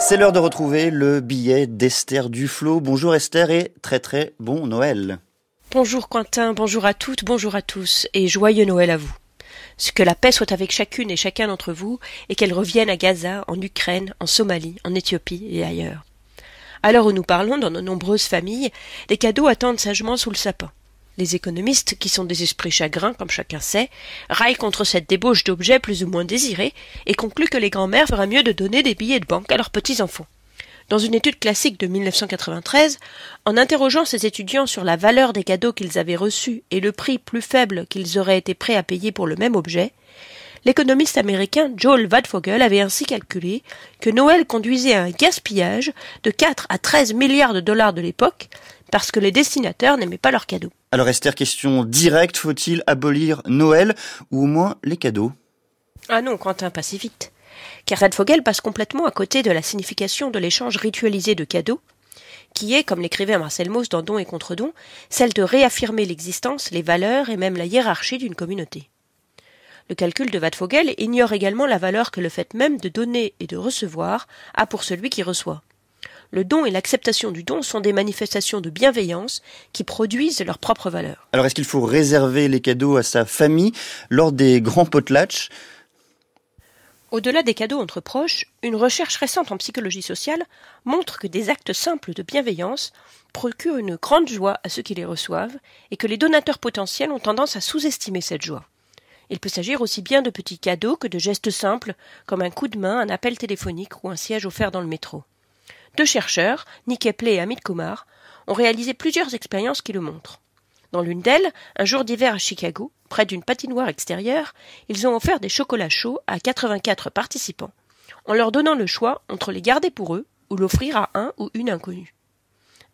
C'est l'heure de retrouver le billet d'Esther Duflo. Bonjour Esther et très très bon Noël. Bonjour Quentin, bonjour à toutes, bonjour à tous et joyeux Noël à vous. Que la paix soit avec chacune et chacun d'entre vous et qu'elle revienne à Gaza, en Ukraine, en Somalie, en Éthiopie et ailleurs. À l'heure où nous parlons, dans nos nombreuses familles, les cadeaux attendent sagement sous le sapin. Les économistes, qui sont des esprits chagrins, comme chacun sait, raillent contre cette débauche d'objets plus ou moins désirés et concluent que les grands-mères feraient mieux de donner des billets de banque à leurs petits-enfants. Dans une étude classique de 1993, en interrogeant ces étudiants sur la valeur des cadeaux qu'ils avaient reçus et le prix plus faible qu'ils auraient été prêts à payer pour le même objet, l'économiste américain Joel Vadfogel avait ainsi calculé que Noël conduisait à un gaspillage de 4 à 13 milliards de dollars de l'époque parce que les destinataires n'aimaient pas leurs cadeaux. Alors Esther, question directe, faut-il abolir Noël ou au moins les cadeaux? Ah non, Quentin, pas si vite. Car Fogel passe complètement à côté de la signification de l'échange ritualisé de cadeaux, qui est, comme l'écrivait Marcel Mauss dans Don et contre-don, celle de réaffirmer l'existence, les valeurs et même la hiérarchie d'une communauté. Le calcul de Vadfogel ignore également la valeur que le fait même de donner et de recevoir a pour celui qui reçoit le don et l'acceptation du don sont des manifestations de bienveillance qui produisent leur propre valeur. Alors est-ce qu'il faut réserver les cadeaux à sa famille lors des grands potlatch au-delà des cadeaux entre proches, une recherche récente en psychologie sociale montre que des actes simples de bienveillance procurent une grande joie à ceux qui les reçoivent et que les donateurs potentiels ont tendance à sous-estimer cette joie. Il peut s'agir aussi bien de petits cadeaux que de gestes simples comme un coup de main, un appel téléphonique ou un siège offert dans le métro. Deux chercheurs, Nick Epley et Amit Kumar, ont réalisé plusieurs expériences qui le montrent. Dans l'une d'elles, un jour d'hiver à Chicago, près d'une patinoire extérieure, ils ont offert des chocolats chauds à 84 participants, en leur donnant le choix entre les garder pour eux ou l'offrir à un ou une inconnue.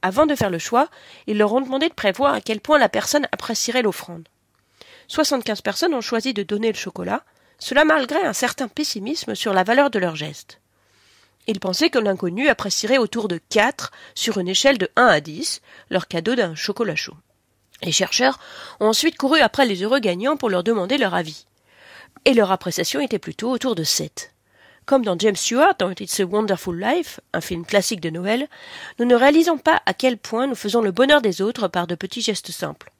Avant de faire le choix, ils leur ont demandé de prévoir à quel point la personne apprécierait l'offrande. 75 personnes ont choisi de donner le chocolat, cela malgré un certain pessimisme sur la valeur de leur geste. Ils pensaient que l'inconnu apprécierait autour de quatre sur une échelle de 1 à 10 leur cadeau d'un chocolat chaud. Les chercheurs ont ensuite couru après les heureux gagnants pour leur demander leur avis. Et leur appréciation était plutôt autour de 7. Comme dans James Stewart dans It's a Wonderful Life, un film classique de Noël, nous ne réalisons pas à quel point nous faisons le bonheur des autres par de petits gestes simples.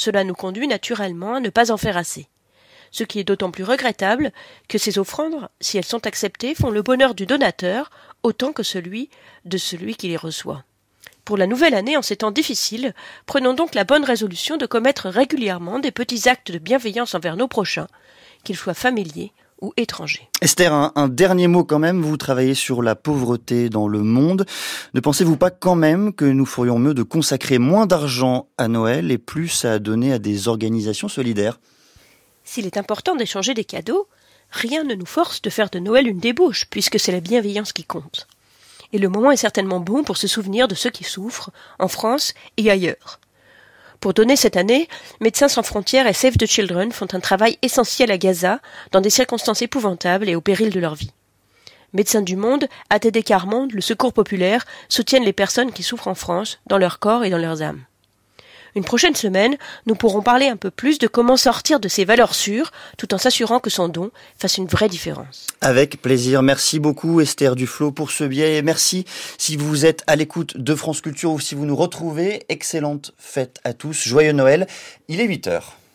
Cela nous conduit naturellement à ne pas en faire assez ce qui est d'autant plus regrettable que ces offrandes, si elles sont acceptées, font le bonheur du donateur autant que celui de celui qui les reçoit. Pour la nouvelle année, en ces temps difficiles, prenons donc la bonne résolution de commettre régulièrement des petits actes de bienveillance envers nos prochains, qu'ils soient familiers ou étrangers. Esther, un, un, dernier mot quand même. Vous travaillez sur la pauvreté dans le monde. Ne pensez-vous pas quand même que nous ferions mieux de consacrer moins d'argent à Noël et plus à donner à des organisations solidaires? S'il est important d'échanger des cadeaux, rien ne nous force de faire de Noël une débauche, puisque c'est la bienveillance qui compte. Et le moment est certainement bon pour se souvenir de ceux qui souffrent, en France et ailleurs. Pour donner cette année, Médecins sans frontières et Save the Children font un travail essentiel à Gaza, dans des circonstances épouvantables et au péril de leur vie. Médecins du Monde, ATD Carmonde, le Secours populaire soutiennent les personnes qui souffrent en France, dans leur corps et dans leurs âmes. Une prochaine semaine, nous pourrons parler un peu plus de comment sortir de ces valeurs sûres, tout en s'assurant que son don fasse une vraie différence. Avec plaisir. Merci beaucoup Esther Duflo pour ce biais et merci si vous êtes à l'écoute de France Culture ou si vous nous retrouvez. Excellente fête à tous. Joyeux Noël. Il est 8 heures.